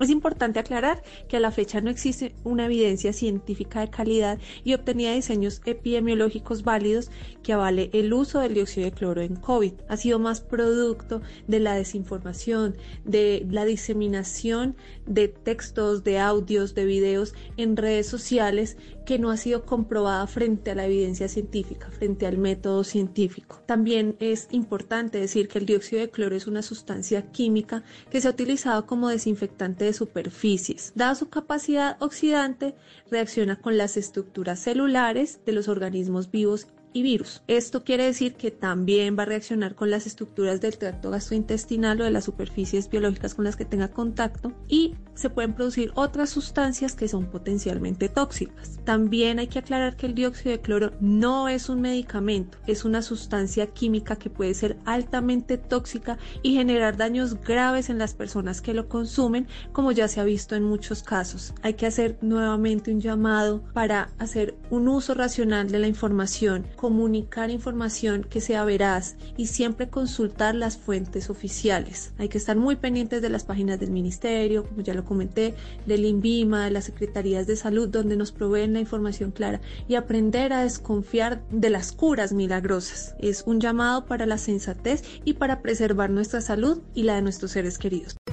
Es importante aclarar que a la fecha no existe una evidencia científica de calidad y obtenida diseños epidemiológicos válidos que avale el uso del dióxido de cloro en COVID. Ha sido más producto de la desinformación, de la diseminación de textos, de audios, de videos en redes sociales que no ha sido comprobada frente a la evidencia científica, frente al método científico. También es importante decir que el dióxido de cloro es una sustancia química que se ha utilizado como desinfectante de superficies. Dada su capacidad oxidante, reacciona con las estructuras celulares de los organismos vivos Esto quiere decir que también va a reaccionar con las estructuras del tracto gastrointestinal o de las superficies biológicas con las que tenga contacto y se pueden producir otras sustancias que son potencialmente tóxicas. También hay que aclarar que el dióxido de cloro no es un medicamento, es una sustancia química que puede ser altamente tóxica y generar daños graves en las personas que lo consumen, como ya se ha visto en muchos casos. Hay que hacer nuevamente un llamado para hacer un uso racional de la información comunicar información que sea veraz y siempre consultar las fuentes oficiales. Hay que estar muy pendientes de las páginas del ministerio, como ya lo comenté, del INVIMA, de las secretarías de salud, donde nos proveen la información clara y aprender a desconfiar de las curas milagrosas. Es un llamado para la sensatez y para preservar nuestra salud y la de nuestros seres queridos.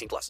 18 plus.